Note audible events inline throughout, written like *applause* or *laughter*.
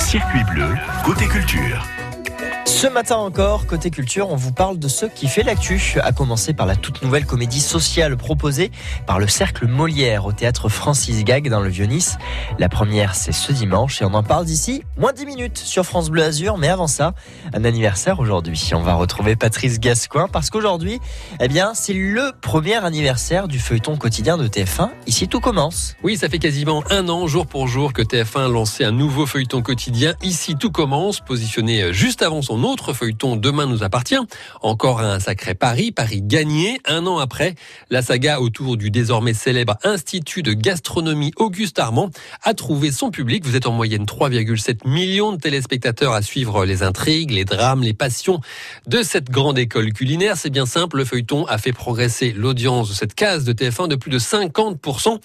Circuit bleu, côté culture. Ce matin encore, côté culture, on vous parle de ce qui fait l'actu, à commencer par la toute nouvelle comédie sociale proposée par le Cercle Molière au théâtre Francis Gag dans le Vieux-Nice. La première, c'est ce dimanche et on en parle d'ici moins 10 minutes sur France Bleu Azur. Mais avant ça, un anniversaire aujourd'hui. On va retrouver Patrice Gascoin parce qu'aujourd'hui, eh bien, c'est le premier anniversaire du feuilleton quotidien de TF1. Ici, tout commence. Oui, ça fait quasiment un an, jour pour jour, que TF1 a lancé un nouveau feuilleton quotidien. Ici, tout commence, positionné juste avant son autre feuilleton Demain nous appartient. Encore un sacré pari, Paris gagné. Un an après, la saga autour du désormais célèbre Institut de gastronomie Auguste Armand a trouvé son public. Vous êtes en moyenne 3,7 millions de téléspectateurs à suivre les intrigues, les drames, les passions de cette grande école culinaire. C'est bien simple, le feuilleton a fait progresser l'audience de cette case de TF1 de plus de 50%.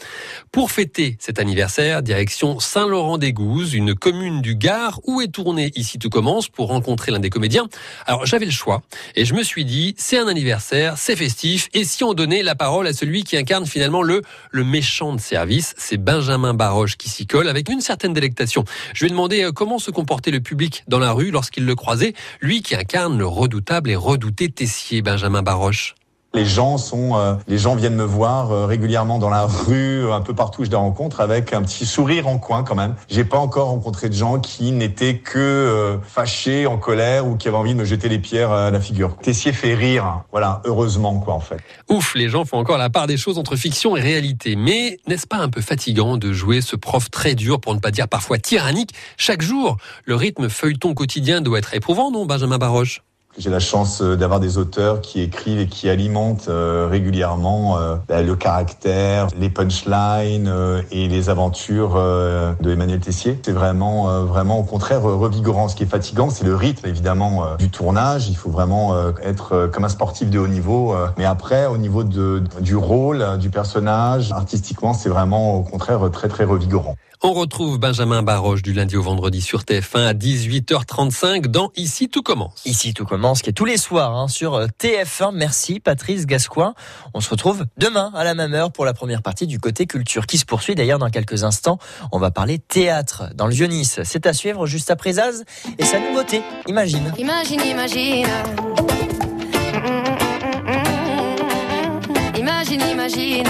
Pour fêter cet anniversaire, direction Saint-Laurent-des-Gouzes, une commune du Gard où est tourné Ici tout commence pour rencontrer des comédiens. Alors j'avais le choix et je me suis dit c'est un anniversaire, c'est festif et si on donnait la parole à celui qui incarne finalement le le méchant de service, c'est Benjamin Baroche qui s'y colle avec une certaine délectation. Je lui ai demandé euh, comment se comportait le public dans la rue lorsqu'il le croisait, lui qui incarne le redoutable et redouté Tessier Benjamin Baroche. Les gens sont, euh, les gens viennent me voir euh, régulièrement dans la rue, un peu partout où je les rencontre, avec un petit sourire en coin quand même. J'ai pas encore rencontré de gens qui n'étaient que euh, fâchés, en colère ou qui avaient envie de me jeter les pierres à la figure. Tessier fait rire, hein. voilà, heureusement quoi en fait. Ouf, les gens font encore la part des choses entre fiction et réalité. Mais n'est-ce pas un peu fatigant de jouer ce prof très dur, pour ne pas dire parfois tyrannique, chaque jour? Le rythme feuilleton quotidien doit être éprouvant, non, Benjamin Baroche? J'ai la chance euh, d'avoir des auteurs qui écrivent et qui alimentent euh, régulièrement euh, bah, le caractère, les punchlines et les aventures de Emmanuel Tessier. C'est vraiment, vraiment au contraire revigorant. Ce qui est fatigant, c'est le rythme évidemment du tournage. Il faut vraiment être comme un sportif de haut niveau. mais après, au niveau de, du rôle, du personnage, artistiquement, c'est vraiment au contraire très très revigorant. On retrouve Benjamin Baroche du lundi au vendredi sur TF1 à 18h35 dans Ici tout commence. Ici tout commence, qui est tous les soirs hein, sur euh, TF1. Merci Patrice Gascoin. On se retrouve demain à la même heure pour la première partie du côté culture qui se poursuit d'ailleurs dans quelques instants. On va parler théâtre dans le Vieux-Nice. C'est à suivre juste après Zaz et sa nouveauté. Imagine. Imagine, imagine. Imagine, imagine.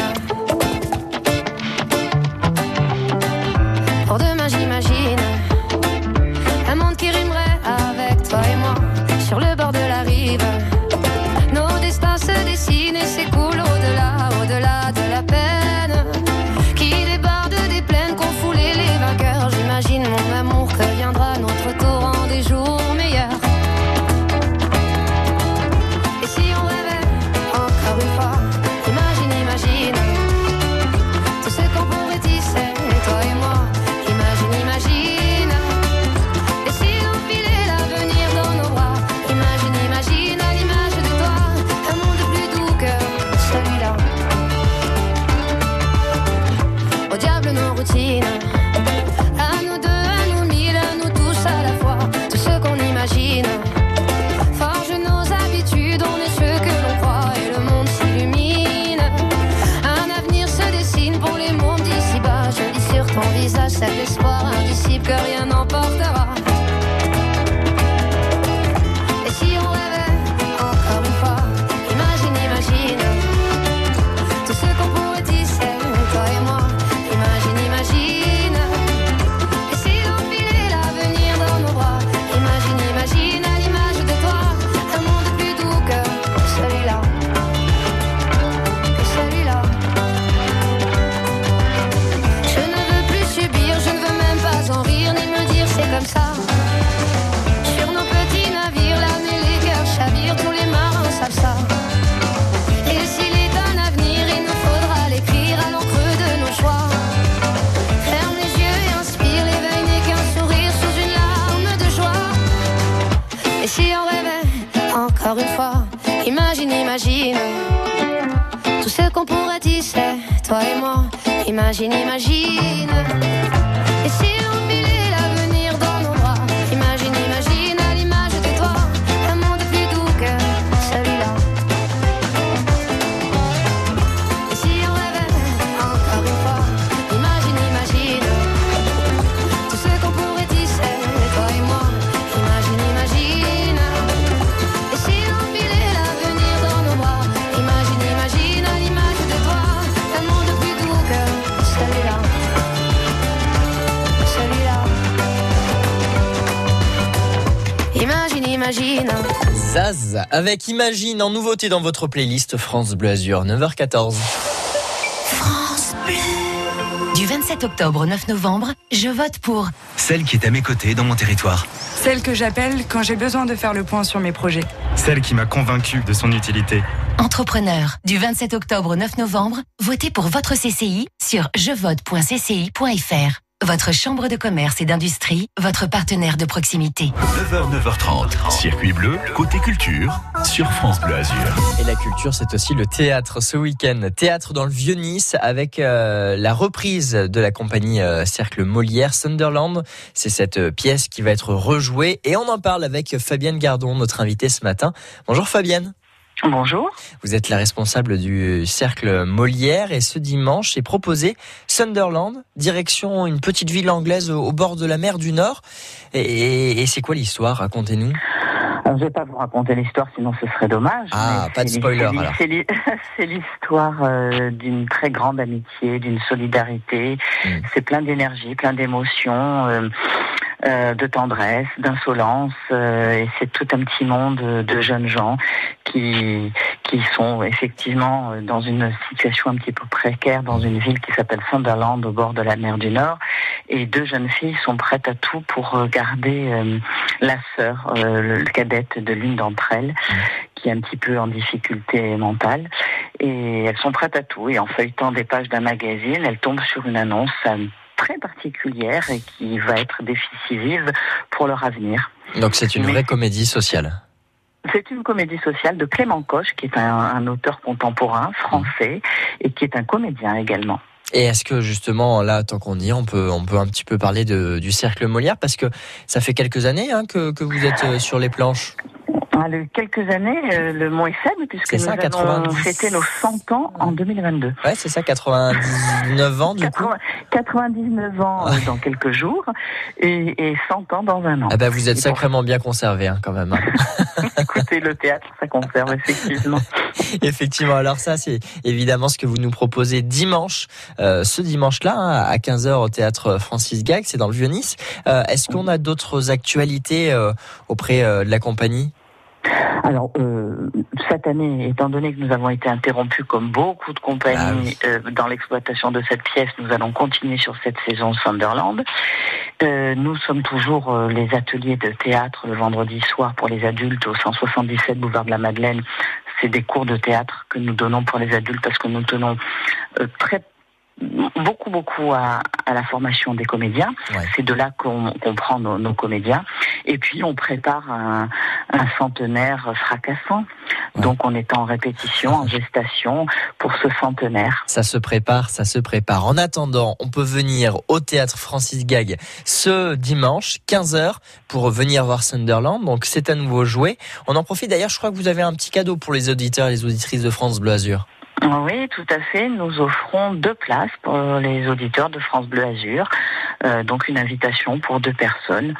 Toi et moi. Imagine, imagine. Zaz, avec Imagine en nouveauté dans votre playlist France Bleu Azur, 9h14. France Bleu. Du 27 octobre au 9 novembre, je vote pour Celle qui est à mes côtés dans mon territoire. Celle que j'appelle quand j'ai besoin de faire le point sur mes projets. Celle qui m'a convaincu de son utilité. Entrepreneur. Du 27 octobre au 9 novembre, votez pour votre CCI sur jevote.cci.fr. Votre chambre de commerce et d'industrie, votre partenaire de proximité. 9h, 9h30. Circuit bleu, côté culture, sur France Bleu Azur. Et la culture, c'est aussi le théâtre ce week-end. Théâtre dans le Vieux-Nice avec euh, la reprise de la compagnie euh, Cercle Molière Sunderland. C'est cette euh, pièce qui va être rejouée et on en parle avec Fabienne Gardon, notre invitée ce matin. Bonjour Fabienne. Bonjour. Vous êtes la responsable du cercle Molière et ce dimanche est proposé Sunderland, direction une petite ville anglaise au bord de la mer du Nord. Et, et c'est quoi l'histoire? Racontez-nous. Alors, je vais pas vous raconter l'histoire, sinon ce serait dommage. Ah, pas de spoiler, alors. *laughs* C'est l'histoire euh, d'une très grande amitié, d'une solidarité. Mm. C'est plein d'énergie, plein d'émotions, euh, euh, de tendresse, d'insolence. euh, et c'est tout un petit monde de, jeunes gens qui qui sont effectivement dans une situation un petit peu précaire dans une ville qui s'appelle Sunderland au bord de la mer du Nord. Et deux jeunes filles sont prêtes à tout pour garder euh, la sœur, le, le cadette de l'une d'entre elles, qui est un petit peu en difficulté mentale. Et elles sont prêtes à tout. Et en feuilletant des pages d'un magazine, elles tombent sur une annonce très particulière et qui va être décisive pour leur avenir. Donc c'est une Mais- vraie comédie sociale. C'est une comédie sociale de Clément Coche, qui est un, un auteur contemporain français et qui est un comédien également. Et est-ce que justement là, tant qu'on y est, on peut, on peut un petit peu parler de, du cercle Molière? Parce que ça fait quelques années hein, que, que vous êtes euh, sur les planches. Ah, quelques années, euh, le mot est faible puisque nous ça, allons 90. fêter nos 100 ans en 2022. Ouais, c'est ça, 99 ans du coup. 80 99 ans euh, dans quelques jours et, et 100 ans dans un an. Ah bah vous êtes Et sacrément bien conservé hein, quand même. hein. *laughs* Écoutez, le théâtre, ça conserve effectivement. *laughs* Effectivement, alors ça c'est évidemment ce que vous nous proposez dimanche, euh, ce dimanche-là hein, à 15h au théâtre Francis Gag, c'est dans le Vieux-Nice. Euh, Est-ce qu'on a d'autres actualités euh, auprès de la compagnie? Alors, euh, cette année, étant donné que nous avons été interrompus comme beaucoup de compagnies Ah euh, dans l'exploitation de cette pièce, nous allons continuer sur cette saison Sunderland. Euh, nous sommes toujours euh, les ateliers de théâtre le vendredi soir pour les adultes au 177 boulevard de la Madeleine. C'est des cours de théâtre que nous donnons pour les adultes parce que nous tenons euh, très beaucoup beaucoup à, à la formation des comédiens. Ouais. C'est de là qu'on qu'on prend nos, nos comédiens. Et puis on prépare un, un centenaire fracassant. Ouais. Donc on est en répétition, en gestation pour ce centenaire. Ça se prépare, ça se prépare. En attendant, on peut venir au théâtre Francis Gag ce dimanche, 15h, pour venir voir Sunderland. Donc c'est à nouveau joué. On en profite d'ailleurs, je crois que vous avez un petit cadeau pour les auditeurs et les auditrices de France Bleu Azur. Oui, tout à fait. Nous offrons deux places pour les auditeurs de France Bleu Azur. Euh, donc une invitation pour deux personnes.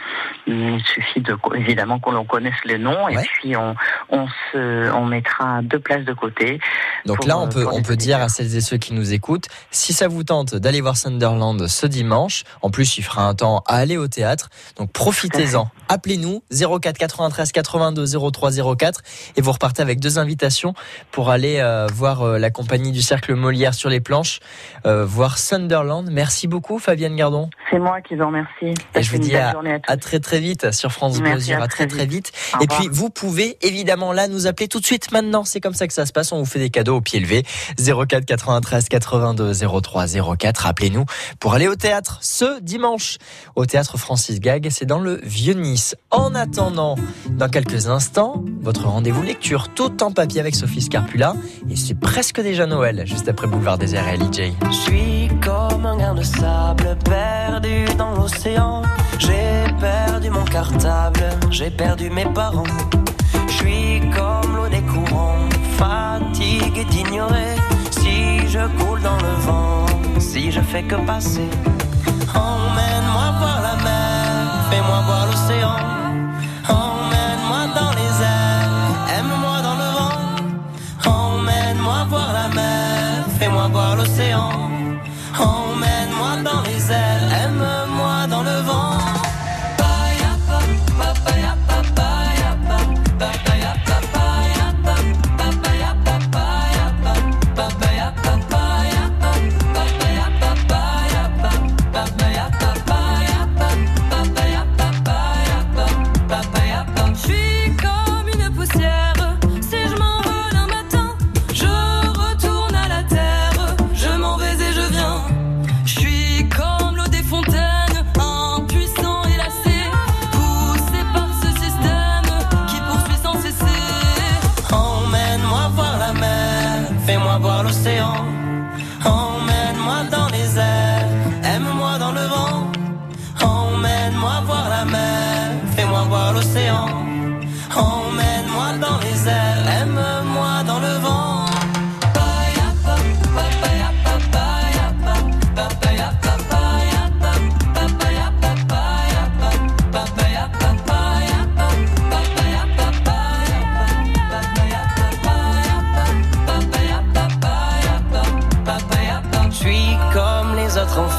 Il suffit de évidemment qu'on connaisse les noms et Ouais. puis on, on se on mettra deux places de côté. Donc Pour, là, on euh, peut, on peut dire à celles et ceux qui nous écoutent, si ça vous tente d'aller voir Sunderland ce dimanche, en plus il fera un temps à aller au théâtre, donc profitez-en. Appelez-nous 04 93 82 03 04 et vous repartez avec deux invitations pour aller euh, voir euh, la compagnie du Cercle Molière sur les planches, euh, voir Sunderland. Merci beaucoup Fabienne Gardon. C'est moi qui vous remercie. Et je vous dis à, très très vite sur France Bleu à À très très vite. Au Et revoir. puis vous pouvez évidemment là nous appeler tout de suite maintenant. C'est comme ça que ça se passe. On vous fait des cadeaux au pied levé. 04 93 82 03 04. Appelez-nous pour aller au théâtre ce dimanche au théâtre Francis Gag. C'est dans le Vieux-Nice. En attendant, dans quelques instants, votre rendez-vous lecture tout en papier avec Sophie Scarpula. Et c'est presque déjà Noël, juste après Boulevard des RL LJ. Je suis comme un grain de sable perdu dans l'océan. J'ai perdu mon cartable, j'ai perdu mes parents. Je suis comme l'eau des courants, fatigué d'ignorer. Si je coule dans le vent, si je fais que passer. Emmène-moi voir la mer, fais-moi voir l'océan.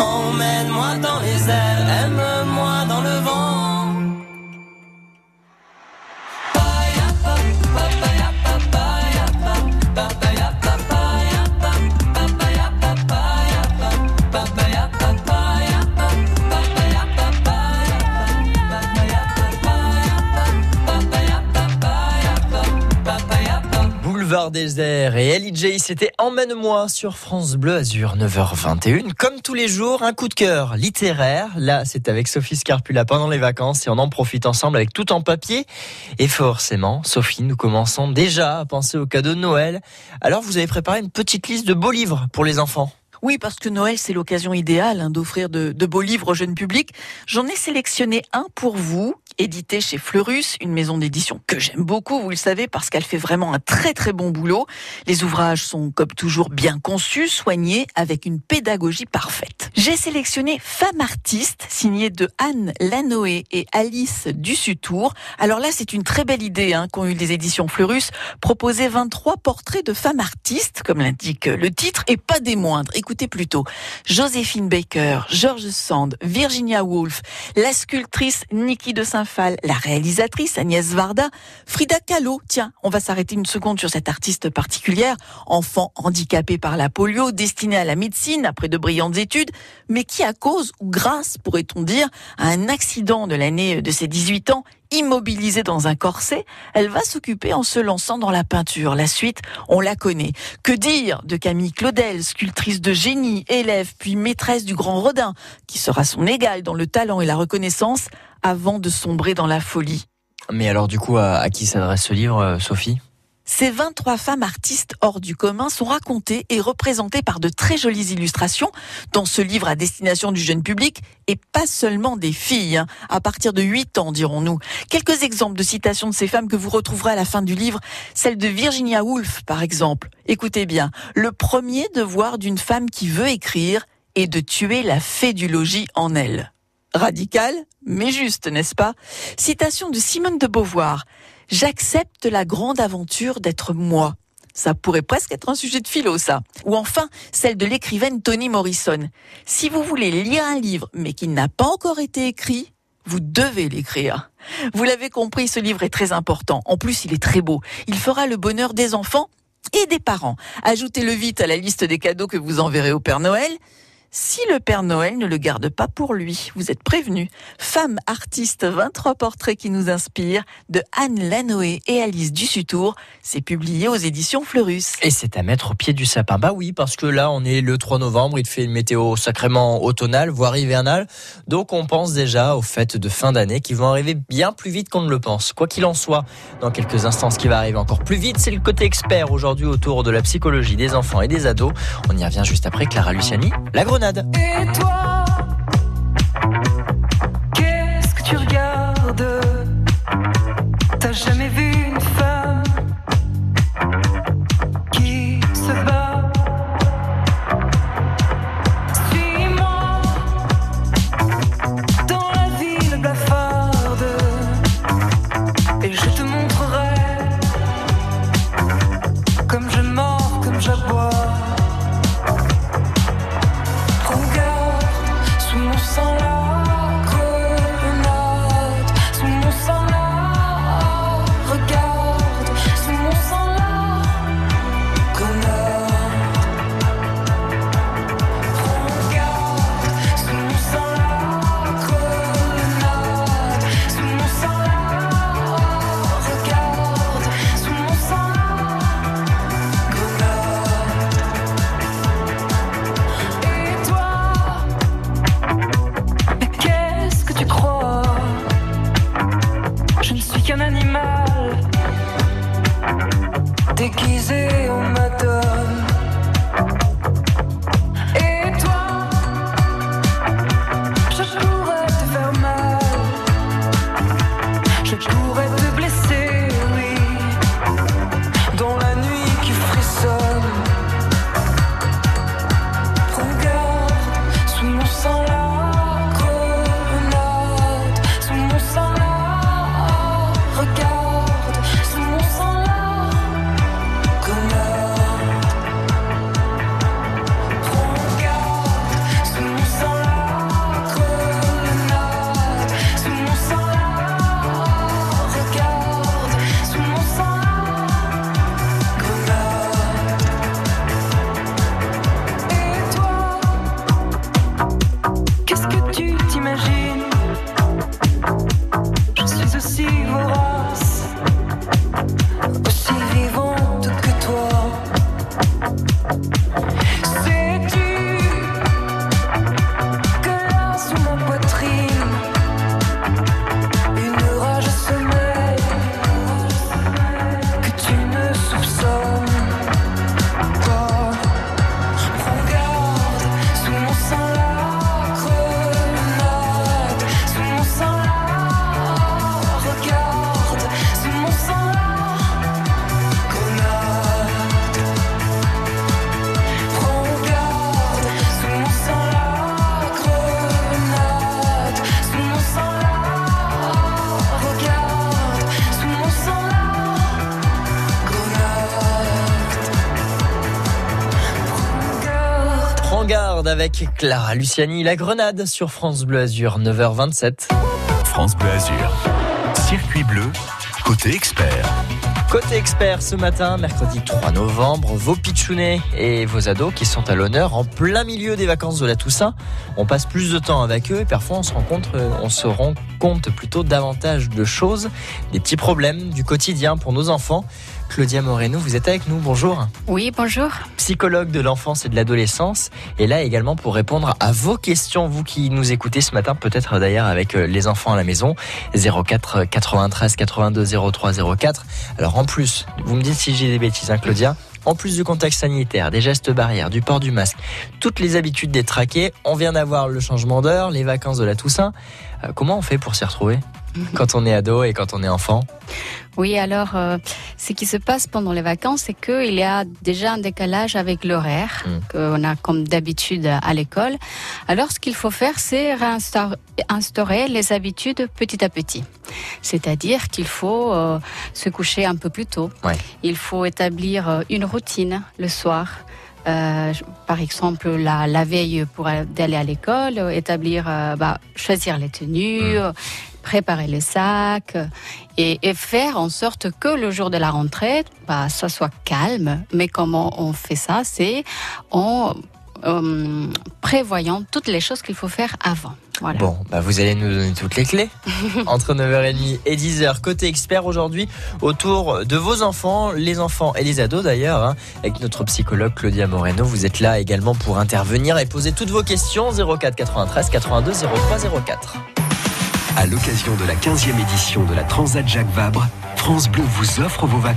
Emmène-moi dans les airs, aime-moi dans le vent. Désert et LJ, c'était Emmène-moi sur France Bleu Azur, 9h21. Comme tous les jours, un coup de cœur littéraire. Là, c'est avec Sophie Scarpula pendant les vacances et on en profite ensemble avec tout en papier. Et forcément, Sophie, nous commençons déjà à penser aux cadeaux de Noël. Alors, vous avez préparé une petite liste de beaux livres pour les enfants. Oui, parce que Noël, c'est l'occasion idéale hein, d'offrir de, de, beaux livres au jeune public. J'en ai sélectionné un pour vous, édité chez Fleurus, une maison d'édition que j'aime beaucoup, vous le savez, parce qu'elle fait vraiment un très très bon boulot. Les ouvrages sont, comme toujours, bien conçus, soignés, avec une pédagogie parfaite. J'ai sélectionné Femme artiste, signée de Anne Lanoé et Alice Dussutour. Alors là, c'est une très belle idée hein, qu'ont eu les éditions Fleurus, proposer 23 portraits de femmes artistes, comme l'indique le titre, et pas des moindres. Écoutez plutôt Joséphine Baker, George Sand, Virginia Woolf, la sculptrice Niki de La réalisatrice Agnès Varda, Frida Kahlo. Tiens, on va s'arrêter une seconde sur cette artiste particulière, enfant handicapé par la polio, destinée à la médecine après de brillantes études, mais qui à cause ou grâce, pourrait-on dire, à un accident de l'année de ses 18 ans, immobilisée dans un corset, elle va s'occuper en se lançant dans la peinture. La suite, on la connaît. Que dire de Camille Claudel, sculptrice de génie, élève puis maîtresse du grand Rodin, qui sera son égale dans le talent et la reconnaissance avant de sombrer dans la folie. Mais alors du coup, à, à qui s'adresse ce livre, Sophie? Ces 23 femmes artistes hors du commun sont racontées et représentées par de très jolies illustrations dans ce livre à destination du jeune public et pas seulement des filles, hein, à partir de 8 ans dirons-nous. Quelques exemples de citations de ces femmes que vous retrouverez à la fin du livre, celle de Virginia Woolf par exemple. Écoutez bien, le premier devoir d'une femme qui veut écrire est de tuer la fée du logis en elle. Radical, mais juste, n'est-ce pas? Citation de Simone de Beauvoir. J'accepte la grande aventure d'être moi. Ça pourrait presque être un sujet de philo, ça. Ou enfin, celle de l'écrivaine Toni Morrison. Si vous voulez lire un livre, mais qui n'a pas encore été écrit, vous devez l'écrire. Vous l'avez compris, ce livre est très important. En plus, il est très beau. Il fera le bonheur des enfants et des parents. Ajoutez-le vite à la liste des cadeaux que vous enverrez au Père Noël si le Père Noël ne le garde pas pour lui. Vous êtes prévenus. Femme artiste, 23 portraits qui nous inspirent de Anne Lanoé et Alice Dussutour. C'est publié aux éditions Fleurus. Et c'est à mettre au pied du sapin. Bah oui, parce que là, on est le 3 novembre, il fait une météo sacrément automnale, voire hivernale. Donc on pense déjà aux fêtes de fin d'année qui vont arriver bien plus vite qu'on ne le pense. Quoi qu'il en soit, dans quelques instants, ce qui va arriver encore plus vite, c'est le côté expert aujourd'hui autour de la psychologie des enfants et des ados. On y revient juste après Clara Luciani, la grenade. Et toi, Clara Luciani, la grenade sur France Bleu Azur, 9h27. France Bleu Azur. Circuit bleu, côté expert. Côté expert ce matin, mercredi 3 novembre, vos pitchounets et vos ados qui sont à l'honneur en plein milieu des vacances de la Toussaint. On passe plus de temps avec eux et parfois on se euh, on se rend compte plutôt davantage de choses, des petits problèmes du quotidien pour nos enfants. Claudia Moreno, vous êtes avec nous, bonjour. Oui, bonjour. Psychologue de l'enfance et de l'adolescence, et là également pour répondre à vos questions, vous qui nous écoutez ce matin, peut-être d'ailleurs avec euh, les enfants à la maison, 04 93 82 03 04. Alors en plus, vous me dites si j'ai des bêtises, hein, Claudia. En plus du contexte sanitaire, des gestes barrières, du port du masque, toutes les habitudes des traqués, on vient d'avoir le changement d'heure, les vacances de la Toussaint. Euh, comment on fait pour s'y retrouver? Quand on est ado et quand on est enfant Oui, alors, euh, ce qui se passe pendant les vacances, c'est qu'il y a déjà un décalage avec l'horaire qu'on a comme d'habitude à l'école. Alors, ce qu'il faut faire, c'est réinstaurer instaurer les habitudes petit à petit. C'est-à-dire qu'il faut euh, se coucher un peu plus tôt. Il faut établir euh, une routine le soir. Euh, par exemple, la, la veille pour aller à l'école, euh, établir, euh, bah, choisir les tenues, euh, préparer les sacs euh, et, et faire en sorte que le jour de la rentrée, bah, ça soit calme. Mais comment on fait ça? C'est en euh, prévoyant toutes les choses qu'il faut faire avant. Voilà. Bon, bah vous allez nous donner toutes les clés. *laughs* Entre 9h30 et 10h, côté expert aujourd'hui, autour de vos enfants, les enfants et les ados d'ailleurs, hein, avec notre psychologue Claudia Moreno. Vous êtes là également pour intervenir et poser toutes vos questions. 04 93 82 03 04. À l'occasion de la 15e édition de la Transat Jacques Vabre, France Bleu vous offre vos vacances.